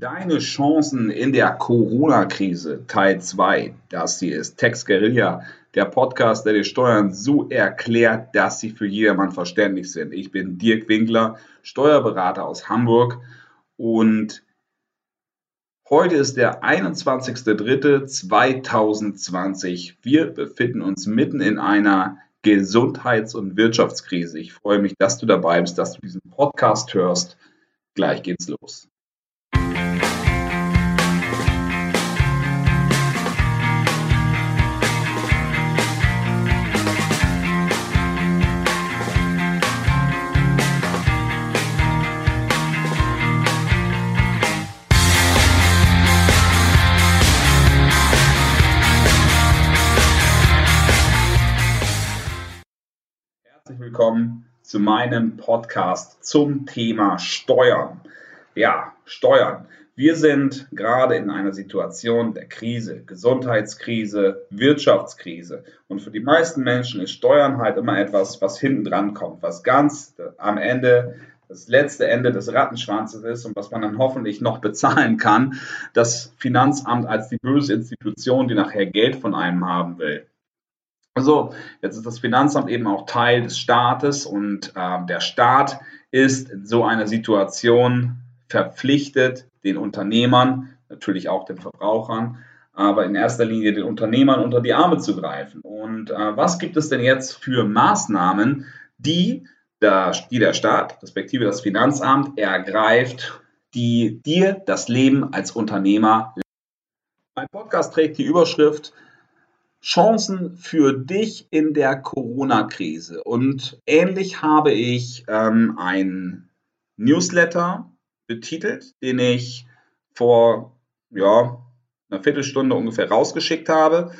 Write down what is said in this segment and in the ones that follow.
Deine Chancen in der Corona-Krise, Teil 2. Das hier ist Tex Guerilla, der Podcast, der die Steuern so erklärt, dass sie für jedermann verständlich sind. Ich bin Dirk Winkler, Steuerberater aus Hamburg und heute ist der 21.03.2020. Wir befinden uns mitten in einer Gesundheits- und Wirtschaftskrise. Ich freue mich, dass du dabei bist, dass du diesen Podcast hörst. Gleich geht's los. Zu meinem Podcast zum Thema Steuern. Ja, Steuern. Wir sind gerade in einer Situation der Krise, Gesundheitskrise, Wirtschaftskrise. Und für die meisten Menschen ist Steuern halt immer etwas, was hinten dran kommt, was ganz am Ende das letzte Ende des Rattenschwanzes ist und was man dann hoffentlich noch bezahlen kann, das Finanzamt als die böse Institution, die nachher Geld von einem haben will. So, jetzt ist das Finanzamt eben auch Teil des Staates und äh, der Staat ist in so einer Situation verpflichtet, den Unternehmern, natürlich auch den Verbrauchern, aber in erster Linie den Unternehmern unter die Arme zu greifen. Und äh, was gibt es denn jetzt für Maßnahmen, die der, die der Staat, respektive das Finanzamt, ergreift, die dir das Leben als Unternehmer. Mein Podcast trägt die Überschrift Chancen für dich in der Corona-Krise. Und ähnlich habe ich ähm, ein Newsletter betitelt, den ich vor ja, einer Viertelstunde ungefähr rausgeschickt habe,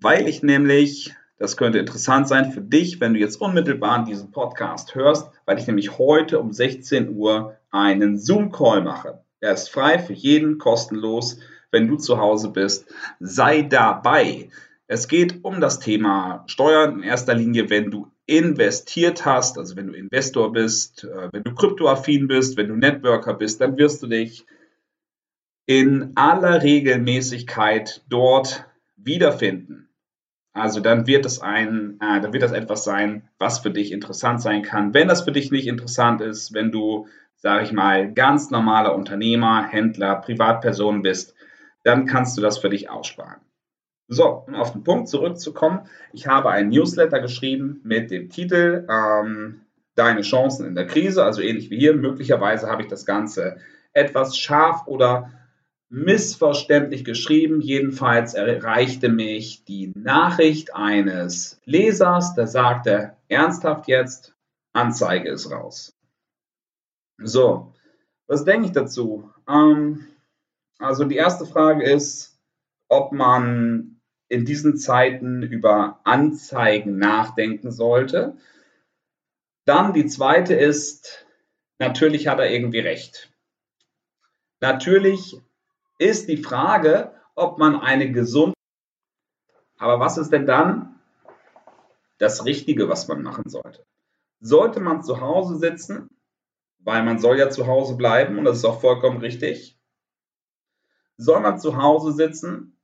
weil ich nämlich, das könnte interessant sein für dich, wenn du jetzt unmittelbar diesen Podcast hörst, weil ich nämlich heute um 16 Uhr einen Zoom-Call mache. Er ist frei für jeden, kostenlos wenn du zu Hause bist, sei dabei. Es geht um das Thema Steuern in erster Linie, wenn du investiert hast, also wenn du Investor bist, äh, wenn du kryptoaffin bist, wenn du Networker bist, dann wirst du dich in aller Regelmäßigkeit dort wiederfinden. Also dann wird es ein, äh, dann wird das etwas sein, was für dich interessant sein kann. Wenn das für dich nicht interessant ist, wenn du, sage ich mal, ganz normaler Unternehmer, Händler, Privatperson bist, dann kannst du das für dich aussparen. So, um auf den Punkt zurückzukommen, ich habe ein Newsletter geschrieben mit dem Titel ähm, Deine Chancen in der Krise, also ähnlich wie hier. Möglicherweise habe ich das Ganze etwas scharf oder missverständlich geschrieben. Jedenfalls erreichte mich die Nachricht eines Lesers, der sagte, ernsthaft jetzt, Anzeige ist raus. So, was denke ich dazu? Ähm, also die erste Frage ist, ob man in diesen Zeiten über Anzeigen nachdenken sollte. Dann die zweite ist, natürlich hat er irgendwie recht. Natürlich ist die Frage, ob man eine gesunde, aber was ist denn dann das Richtige, was man machen sollte? Sollte man zu Hause sitzen, weil man soll ja zu Hause bleiben und das ist auch vollkommen richtig, soll man zu Hause sitzen,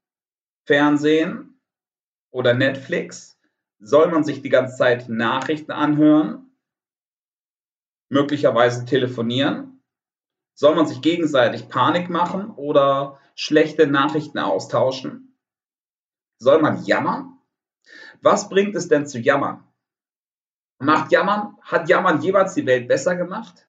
Fernsehen oder Netflix? Soll man sich die ganze Zeit Nachrichten anhören? Möglicherweise telefonieren? Soll man sich gegenseitig Panik machen oder schlechte Nachrichten austauschen? Soll man jammern? Was bringt es denn zu jammern? Macht Jammern, hat Jammern jeweils die Welt besser gemacht?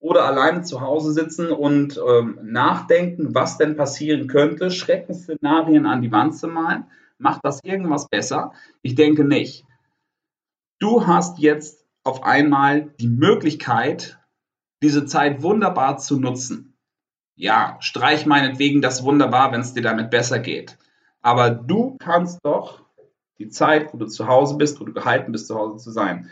Oder alleine zu Hause sitzen und ähm, nachdenken, was denn passieren könnte, Schreckensszenarien an die Wand zu malen. Macht das irgendwas besser? Ich denke nicht. Du hast jetzt auf einmal die Möglichkeit, diese Zeit wunderbar zu nutzen. Ja, streich meinetwegen das wunderbar, wenn es dir damit besser geht. Aber du kannst doch die Zeit, wo du zu Hause bist, wo du gehalten bist, zu Hause zu sein,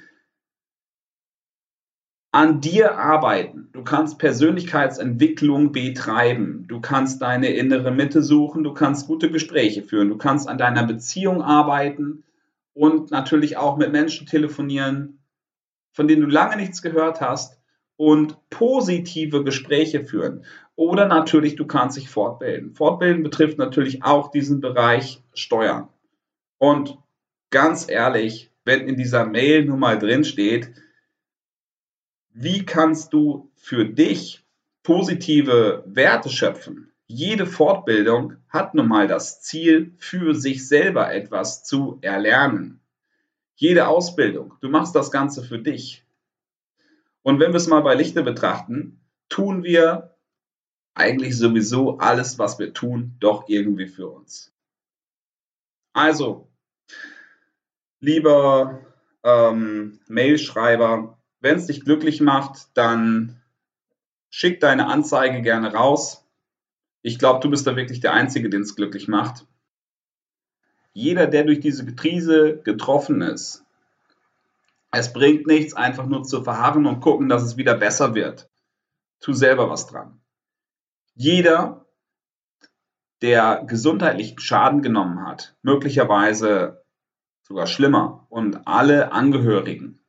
an dir arbeiten. Du kannst Persönlichkeitsentwicklung betreiben. Du kannst deine innere Mitte suchen. Du kannst gute Gespräche führen. Du kannst an deiner Beziehung arbeiten und natürlich auch mit Menschen telefonieren, von denen du lange nichts gehört hast und positive Gespräche führen. Oder natürlich, du kannst dich fortbilden. Fortbilden betrifft natürlich auch diesen Bereich Steuern. Und ganz ehrlich, wenn in dieser Mail nun mal drin steht, wie kannst du für dich positive Werte schöpfen? Jede Fortbildung hat nun mal das Ziel, für sich selber etwas zu erlernen. Jede Ausbildung, du machst das Ganze für dich. Und wenn wir es mal bei Lichte betrachten, tun wir eigentlich sowieso alles, was wir tun, doch irgendwie für uns. Also, lieber ähm, Mailschreiber, wenn es dich glücklich macht, dann schick deine Anzeige gerne raus. Ich glaube, du bist da wirklich der Einzige, den es glücklich macht. Jeder, der durch diese Krise getroffen ist, es bringt nichts, einfach nur zu verharren und gucken, dass es wieder besser wird. Tu selber was dran. Jeder, der gesundheitlichen Schaden genommen hat, möglicherweise sogar schlimmer, und alle Angehörigen,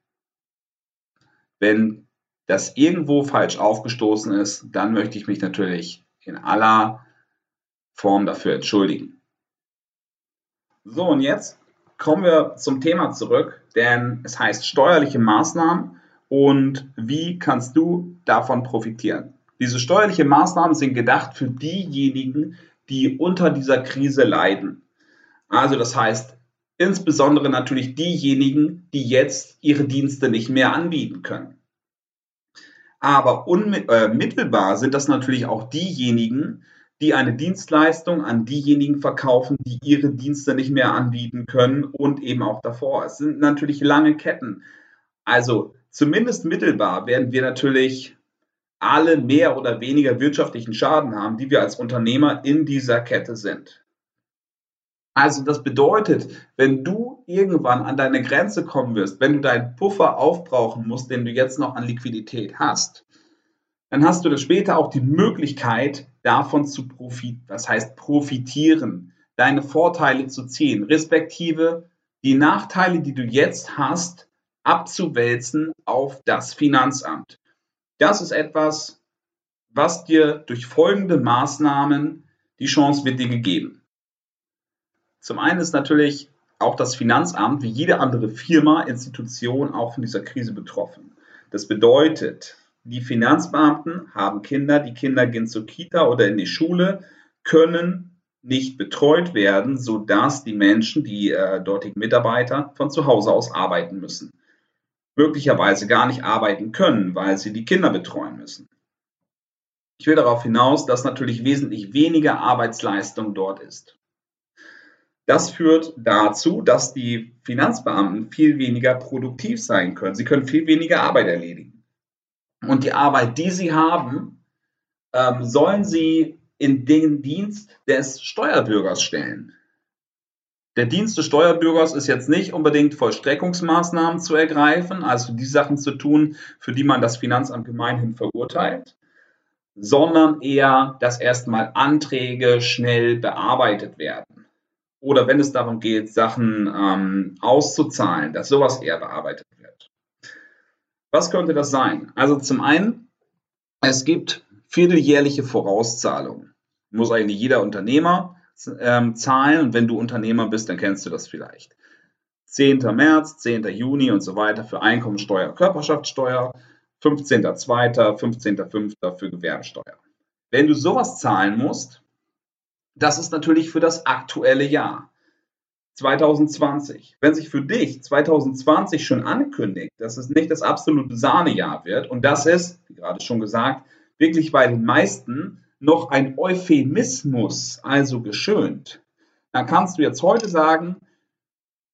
wenn das irgendwo falsch aufgestoßen ist, dann möchte ich mich natürlich in aller Form dafür entschuldigen. So, und jetzt kommen wir zum Thema zurück, denn es heißt steuerliche Maßnahmen und wie kannst du davon profitieren? Diese steuerlichen Maßnahmen sind gedacht für diejenigen, die unter dieser Krise leiden. Also das heißt insbesondere natürlich diejenigen, die jetzt ihre Dienste nicht mehr anbieten können. Aber unmittelbar äh, sind das natürlich auch diejenigen, die eine Dienstleistung an diejenigen verkaufen, die ihre Dienste nicht mehr anbieten können und eben auch davor. Es sind natürlich lange Ketten. Also zumindest mittelbar werden wir natürlich alle mehr oder weniger wirtschaftlichen Schaden haben, die wir als Unternehmer in dieser Kette sind. Also das bedeutet, wenn du irgendwann an deine Grenze kommen wirst, wenn du deinen Puffer aufbrauchen musst, den du jetzt noch an Liquidität hast, dann hast du später auch die Möglichkeit, davon zu profitieren, das heißt profitieren, deine Vorteile zu ziehen, respektive die Nachteile, die du jetzt hast, abzuwälzen auf das Finanzamt. Das ist etwas, was dir durch folgende Maßnahmen die Chance wird dir gegeben. Zum einen ist natürlich auch das Finanzamt wie jede andere Firma, Institution auch von dieser Krise betroffen. Das bedeutet, die Finanzbeamten haben Kinder, die Kinder gehen zur Kita oder in die Schule, können nicht betreut werden, sodass die Menschen, die äh, dortigen Mitarbeiter, von zu Hause aus arbeiten müssen. Möglicherweise gar nicht arbeiten können, weil sie die Kinder betreuen müssen. Ich will darauf hinaus, dass natürlich wesentlich weniger Arbeitsleistung dort ist. Das führt dazu, dass die Finanzbeamten viel weniger produktiv sein können. Sie können viel weniger Arbeit erledigen. Und die Arbeit, die sie haben, ähm, sollen sie in den Dienst des Steuerbürgers stellen. Der Dienst des Steuerbürgers ist jetzt nicht unbedingt Vollstreckungsmaßnahmen zu ergreifen, also die Sachen zu tun, für die man das Finanzamt gemeinhin verurteilt, sondern eher, dass erstmal Anträge schnell bearbeitet werden. Oder wenn es darum geht, Sachen ähm, auszuzahlen, dass sowas eher bearbeitet was könnte das sein? Also zum einen, es gibt vierteljährliche Vorauszahlungen. Muss eigentlich jeder Unternehmer ähm, zahlen und wenn du Unternehmer bist, dann kennst du das vielleicht. 10. März, 10. Juni und so weiter für Einkommensteuer, Körperschaftssteuer, 15.2., 15.5. für Gewerbesteuer. Wenn du sowas zahlen musst, das ist natürlich für das aktuelle Jahr. 2020. Wenn sich für dich 2020 schon ankündigt, dass es nicht das absolute Sahnejahr wird und das ist, wie gerade schon gesagt, wirklich bei den meisten noch ein Euphemismus, also geschönt, dann kannst du jetzt heute sagen,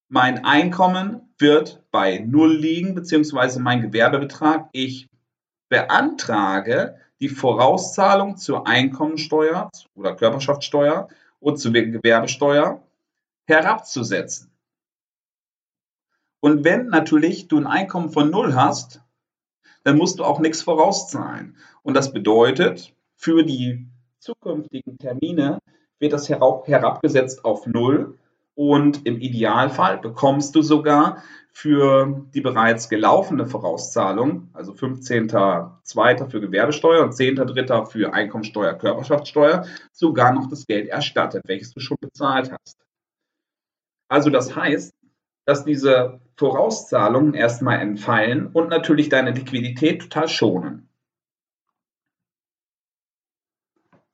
mein Einkommen wird bei Null liegen, beziehungsweise mein Gewerbebetrag. Ich beantrage die Vorauszahlung zur Einkommensteuer oder Körperschaftssteuer und zur Gewerbesteuer herabzusetzen. Und wenn natürlich du ein Einkommen von null hast, dann musst du auch nichts vorauszahlen. Und das bedeutet, für die zukünftigen Termine wird das herabgesetzt auf null und im Idealfall bekommst du sogar für die bereits gelaufene Vorauszahlung, also 15.02. für Gewerbesteuer und 10.03. für Einkommensteuer, Körperschaftssteuer, sogar noch das Geld erstattet, welches du schon bezahlt hast. Also das heißt, dass diese Vorauszahlungen erstmal entfallen und natürlich deine Liquidität total schonen.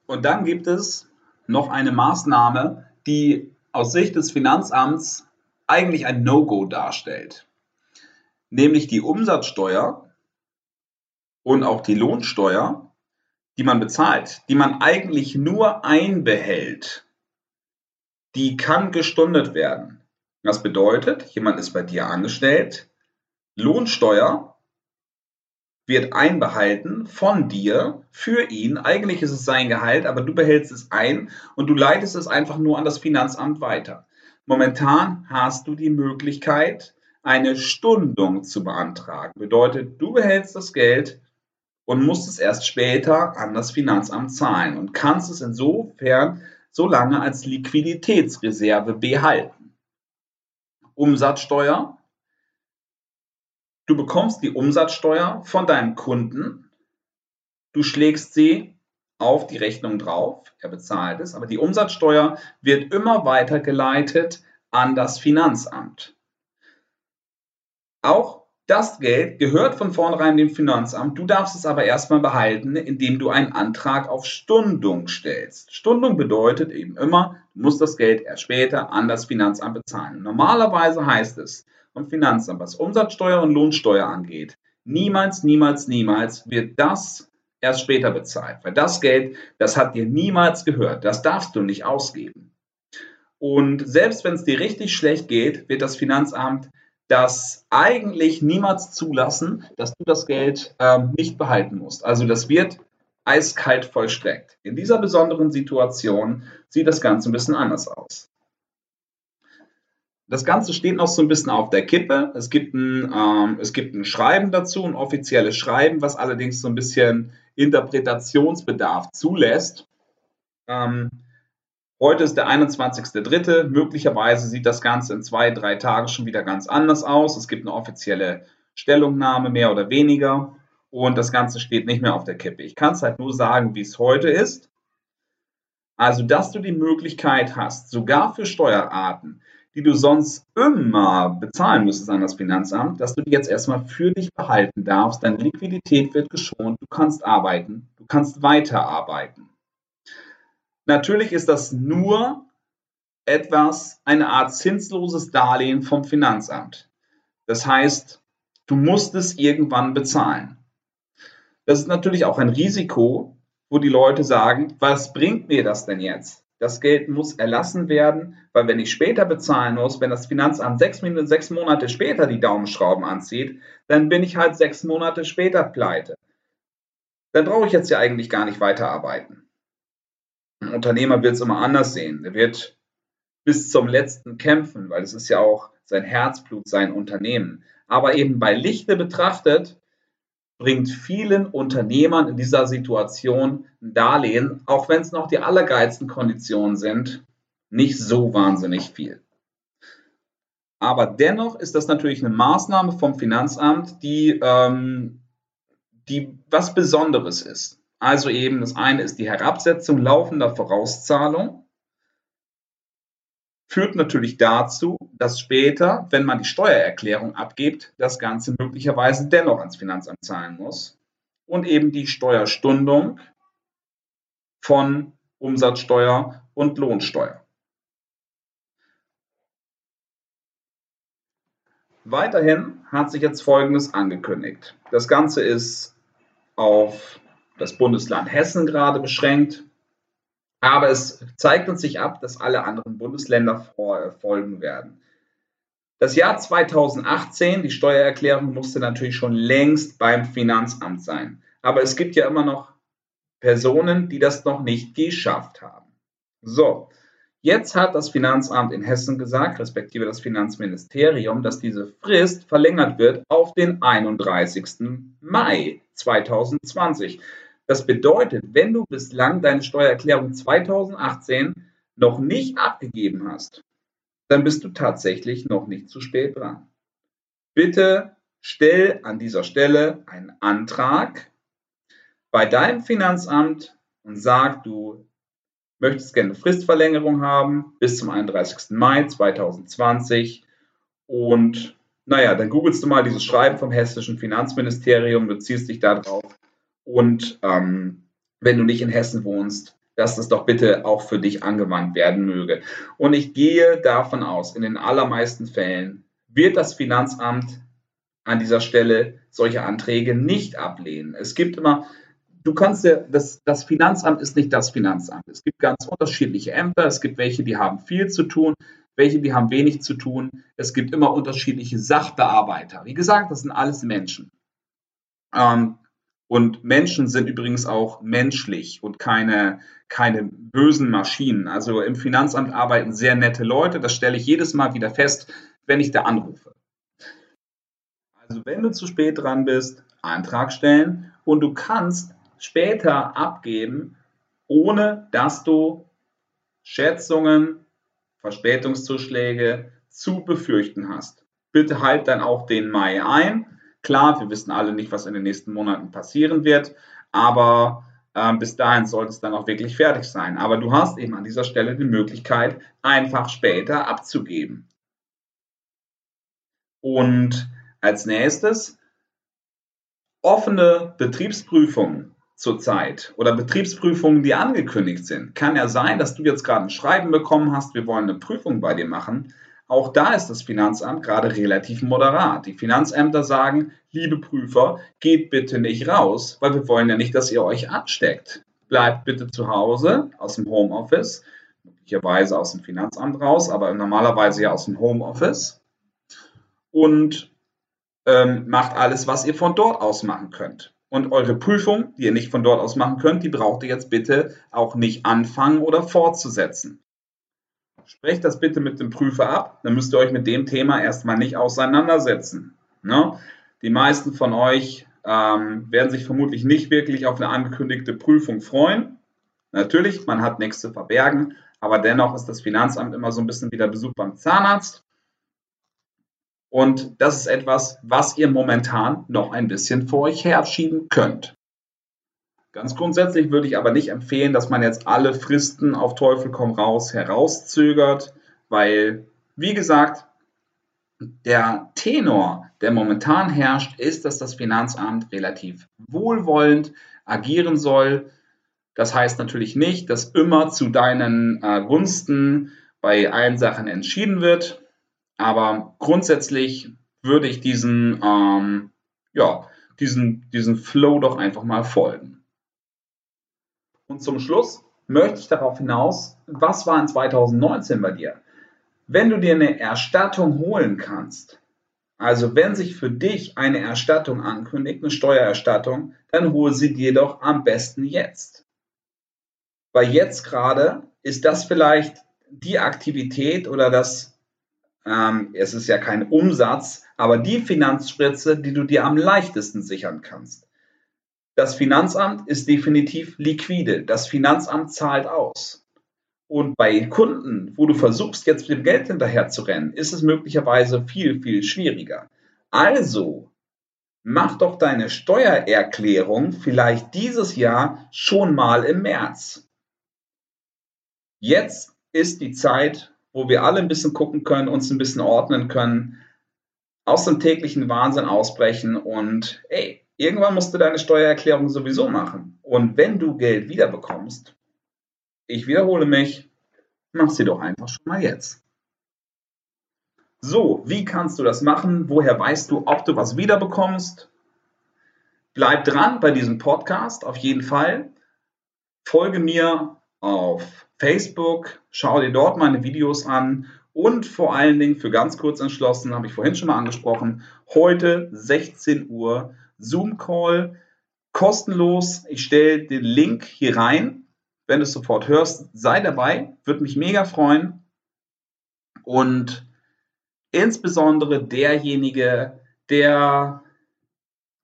Und dann gibt es noch eine Maßnahme, die aus Sicht des Finanzamts eigentlich ein No-Go darstellt. Nämlich die Umsatzsteuer und auch die Lohnsteuer, die man bezahlt, die man eigentlich nur einbehält, die kann gestundet werden. Das bedeutet, jemand ist bei dir angestellt, Lohnsteuer wird einbehalten von dir für ihn. Eigentlich ist es sein Gehalt, aber du behältst es ein und du leitest es einfach nur an das Finanzamt weiter. Momentan hast du die Möglichkeit, eine Stundung zu beantragen. Bedeutet, du behältst das Geld und musst es erst später an das Finanzamt zahlen und kannst es insofern so lange als Liquiditätsreserve behalten. Umsatzsteuer Du bekommst die Umsatzsteuer von deinem Kunden, du schlägst sie auf die Rechnung drauf, er bezahlt es, aber die Umsatzsteuer wird immer weitergeleitet an das Finanzamt. Auch das Geld gehört von vornherein dem Finanzamt. Du darfst es aber erstmal behalten, indem du einen Antrag auf Stundung stellst. Stundung bedeutet eben immer, du musst das Geld erst später an das Finanzamt bezahlen. Normalerweise heißt es, vom Finanzamt, was Umsatzsteuer und Lohnsteuer angeht, niemals, niemals, niemals wird das erst später bezahlt. Weil das Geld, das hat dir niemals gehört. Das darfst du nicht ausgeben. Und selbst wenn es dir richtig schlecht geht, wird das Finanzamt das eigentlich niemals zulassen, dass du das Geld ähm, nicht behalten musst. Also das wird eiskalt vollstreckt. In dieser besonderen Situation sieht das Ganze ein bisschen anders aus. Das Ganze steht noch so ein bisschen auf der Kippe. Es gibt ein, ähm, es gibt ein Schreiben dazu, ein offizielles Schreiben, was allerdings so ein bisschen Interpretationsbedarf zulässt. Ähm, heute ist der 21.03. Möglicherweise sieht das Ganze in zwei, drei Tagen schon wieder ganz anders aus. Es gibt eine offizielle Stellungnahme, mehr oder weniger. Und das Ganze steht nicht mehr auf der Kippe. Ich kann es halt nur sagen, wie es heute ist. Also, dass du die Möglichkeit hast, sogar für Steuerarten, die du sonst immer bezahlen müsstest an das Finanzamt, dass du die jetzt erstmal für dich behalten darfst. Deine Liquidität wird geschont, du kannst arbeiten, du kannst weiterarbeiten. Natürlich ist das nur etwas, eine Art zinsloses Darlehen vom Finanzamt. Das heißt, du musst es irgendwann bezahlen. Das ist natürlich auch ein Risiko, wo die Leute sagen, was bringt mir das denn jetzt? Das Geld muss erlassen werden, weil wenn ich später bezahlen muss, wenn das Finanzamt sechs, sechs Monate später die Daumenschrauben anzieht, dann bin ich halt sechs Monate später pleite. Dann brauche ich jetzt ja eigentlich gar nicht weiterarbeiten. Ein Unternehmer will es immer anders sehen. Er wird bis zum letzten kämpfen, weil es ist ja auch sein Herzblut, sein Unternehmen. Aber eben bei Lichte betrachtet bringt vielen Unternehmern in dieser Situation ein Darlehen, auch wenn es noch die allergeilsten Konditionen sind, nicht so wahnsinnig viel. Aber dennoch ist das natürlich eine Maßnahme vom Finanzamt, die, ähm, die was Besonderes ist. Also eben das eine ist die Herabsetzung laufender Vorauszahlung führt natürlich dazu, dass später, wenn man die Steuererklärung abgibt, das Ganze möglicherweise dennoch ans Finanzamt zahlen muss und eben die Steuerstundung von Umsatzsteuer und Lohnsteuer. Weiterhin hat sich jetzt Folgendes angekündigt. Das Ganze ist auf das Bundesland Hessen gerade beschränkt. Aber es zeigt uns sich ab, dass alle anderen Bundesländer folgen werden. Das Jahr 2018, die Steuererklärung musste natürlich schon längst beim Finanzamt sein. Aber es gibt ja immer noch Personen, die das noch nicht geschafft haben. So, jetzt hat das Finanzamt in Hessen gesagt, respektive das Finanzministerium, dass diese Frist verlängert wird auf den 31. Mai 2020. Das bedeutet, wenn du bislang deine Steuererklärung 2018 noch nicht abgegeben hast, dann bist du tatsächlich noch nicht zu spät dran. bitte stell an dieser Stelle einen Antrag bei deinem Finanzamt und sag, du möchtest gerne eine Fristverlängerung haben bis zum 31. Mai 2020 und naja, dann googelst du mal dieses Schreiben vom hessischen Finanzministerium, du ziehst dich da drauf und ähm, wenn du nicht in Hessen wohnst, dass das doch bitte auch für dich angewandt werden möge. Und ich gehe davon aus, in den allermeisten Fällen wird das Finanzamt an dieser Stelle solche Anträge nicht ablehnen. Es gibt immer, du kannst ja, das, das Finanzamt ist nicht das Finanzamt. Es gibt ganz unterschiedliche Ämter. Es gibt welche, die haben viel zu tun, welche, die haben wenig zu tun. Es gibt immer unterschiedliche Sachbearbeiter. Wie gesagt, das sind alles Menschen. Ähm, und Menschen sind übrigens auch menschlich und keine, keine bösen Maschinen. Also im Finanzamt arbeiten sehr nette Leute. Das stelle ich jedes Mal wieder fest, wenn ich da anrufe. Also wenn du zu spät dran bist, Antrag stellen und du kannst später abgeben, ohne dass du Schätzungen, Verspätungszuschläge zu befürchten hast. Bitte halt dann auch den Mai ein Klar, wir wissen alle nicht, was in den nächsten Monaten passieren wird, aber äh, bis dahin sollte es dann auch wirklich fertig sein. Aber du hast eben an dieser Stelle die Möglichkeit, einfach später abzugeben. Und als nächstes offene Betriebsprüfungen zurzeit oder Betriebsprüfungen, die angekündigt sind. Kann ja sein, dass du jetzt gerade ein Schreiben bekommen hast, wir wollen eine Prüfung bei dir machen. Auch da ist das Finanzamt gerade relativ moderat. Die Finanzämter sagen, liebe Prüfer, geht bitte nicht raus, weil wir wollen ja nicht, dass ihr euch ansteckt. Bleibt bitte zu Hause aus dem Homeoffice, möglicherweise aus dem Finanzamt raus, aber normalerweise ja aus dem Homeoffice und ähm, macht alles, was ihr von dort aus machen könnt. Und eure Prüfung, die ihr nicht von dort aus machen könnt, die braucht ihr jetzt bitte auch nicht anfangen oder fortzusetzen. Sprecht das bitte mit dem Prüfer ab, dann müsst ihr euch mit dem Thema erstmal nicht auseinandersetzen. Ne? Die meisten von euch ähm, werden sich vermutlich nicht wirklich auf eine angekündigte Prüfung freuen. Natürlich, man hat nichts zu verbergen, aber dennoch ist das Finanzamt immer so ein bisschen wie der Besuch beim Zahnarzt. Und das ist etwas, was ihr momentan noch ein bisschen vor euch herschieben könnt. Ganz grundsätzlich würde ich aber nicht empfehlen, dass man jetzt alle Fristen auf Teufel komm raus herauszögert, weil, wie gesagt, der Tenor, der momentan herrscht, ist, dass das Finanzamt relativ wohlwollend agieren soll. Das heißt natürlich nicht, dass immer zu deinen äh, Gunsten bei allen Sachen entschieden wird, aber grundsätzlich würde ich diesen, ähm, ja, diesen, diesen Flow doch einfach mal folgen. Und zum Schluss möchte ich darauf hinaus, was war in 2019 bei dir? Wenn du dir eine Erstattung holen kannst, also wenn sich für dich eine Erstattung ankündigt, eine Steuererstattung, dann hol sie dir doch am besten jetzt. Weil jetzt gerade ist das vielleicht die Aktivität oder das, ähm, es ist ja kein Umsatz, aber die Finanzspritze, die du dir am leichtesten sichern kannst. Das Finanzamt ist definitiv liquide. Das Finanzamt zahlt aus. Und bei Kunden, wo du versuchst, jetzt mit dem Geld hinterher zu rennen, ist es möglicherweise viel, viel schwieriger. Also, mach doch deine Steuererklärung vielleicht dieses Jahr schon mal im März. Jetzt ist die Zeit, wo wir alle ein bisschen gucken können, uns ein bisschen ordnen können, aus dem täglichen Wahnsinn ausbrechen und ey, Irgendwann musst du deine Steuererklärung sowieso machen. Und wenn du Geld wiederbekommst, ich wiederhole mich, mach sie doch einfach schon mal jetzt. So, wie kannst du das machen? Woher weißt du, ob du was wiederbekommst? Bleib dran bei diesem Podcast auf jeden Fall. Folge mir auf Facebook, schau dir dort meine Videos an und vor allen Dingen für ganz kurz entschlossen, habe ich vorhin schon mal angesprochen, heute 16 Uhr Zoom-Call kostenlos. Ich stelle den Link hier rein. Wenn du es sofort hörst, sei dabei. Würde mich mega freuen. Und insbesondere derjenige, der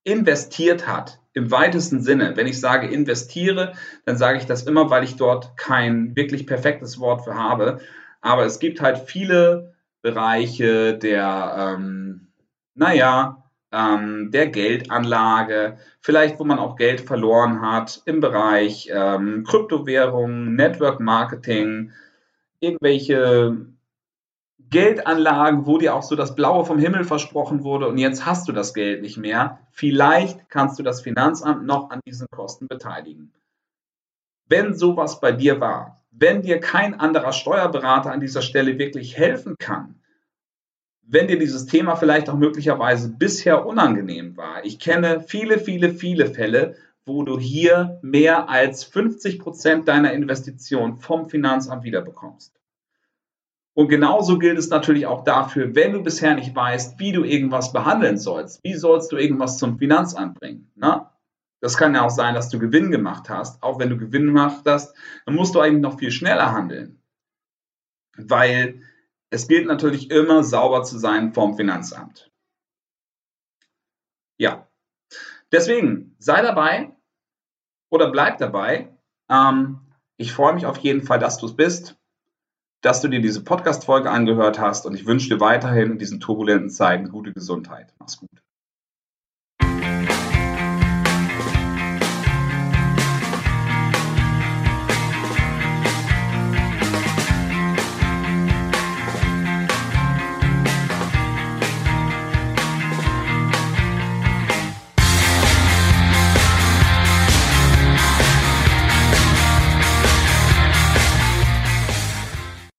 investiert hat, im weitesten Sinne. Wenn ich sage investiere, dann sage ich das immer, weil ich dort kein wirklich perfektes Wort für habe. Aber es gibt halt viele Bereiche der ähm, naja, ähm, der Geldanlage, vielleicht wo man auch Geld verloren hat im Bereich ähm, Kryptowährungen, Network Marketing, irgendwelche Geldanlagen, wo dir auch so das Blaue vom Himmel versprochen wurde und jetzt hast du das Geld nicht mehr. Vielleicht kannst du das Finanzamt noch an diesen Kosten beteiligen. Wenn sowas bei dir war, wenn dir kein anderer Steuerberater an dieser Stelle wirklich helfen kann, wenn dir dieses Thema vielleicht auch möglicherweise bisher unangenehm war. Ich kenne viele, viele, viele Fälle, wo du hier mehr als 50 Prozent deiner Investition vom Finanzamt wiederbekommst. Und genauso gilt es natürlich auch dafür, wenn du bisher nicht weißt, wie du irgendwas behandeln sollst. Wie sollst du irgendwas zum Finanzamt bringen? Na? Das kann ja auch sein, dass du Gewinn gemacht hast. Auch wenn du Gewinn gemacht hast, dann musst du eigentlich noch viel schneller handeln. Weil es gilt natürlich immer sauber zu sein vom Finanzamt. Ja, deswegen sei dabei oder bleib dabei. Ähm, ich freue mich auf jeden Fall, dass du es bist, dass du dir diese Podcast-Folge angehört hast und ich wünsche dir weiterhin in diesen turbulenten Zeiten gute Gesundheit. Mach's gut.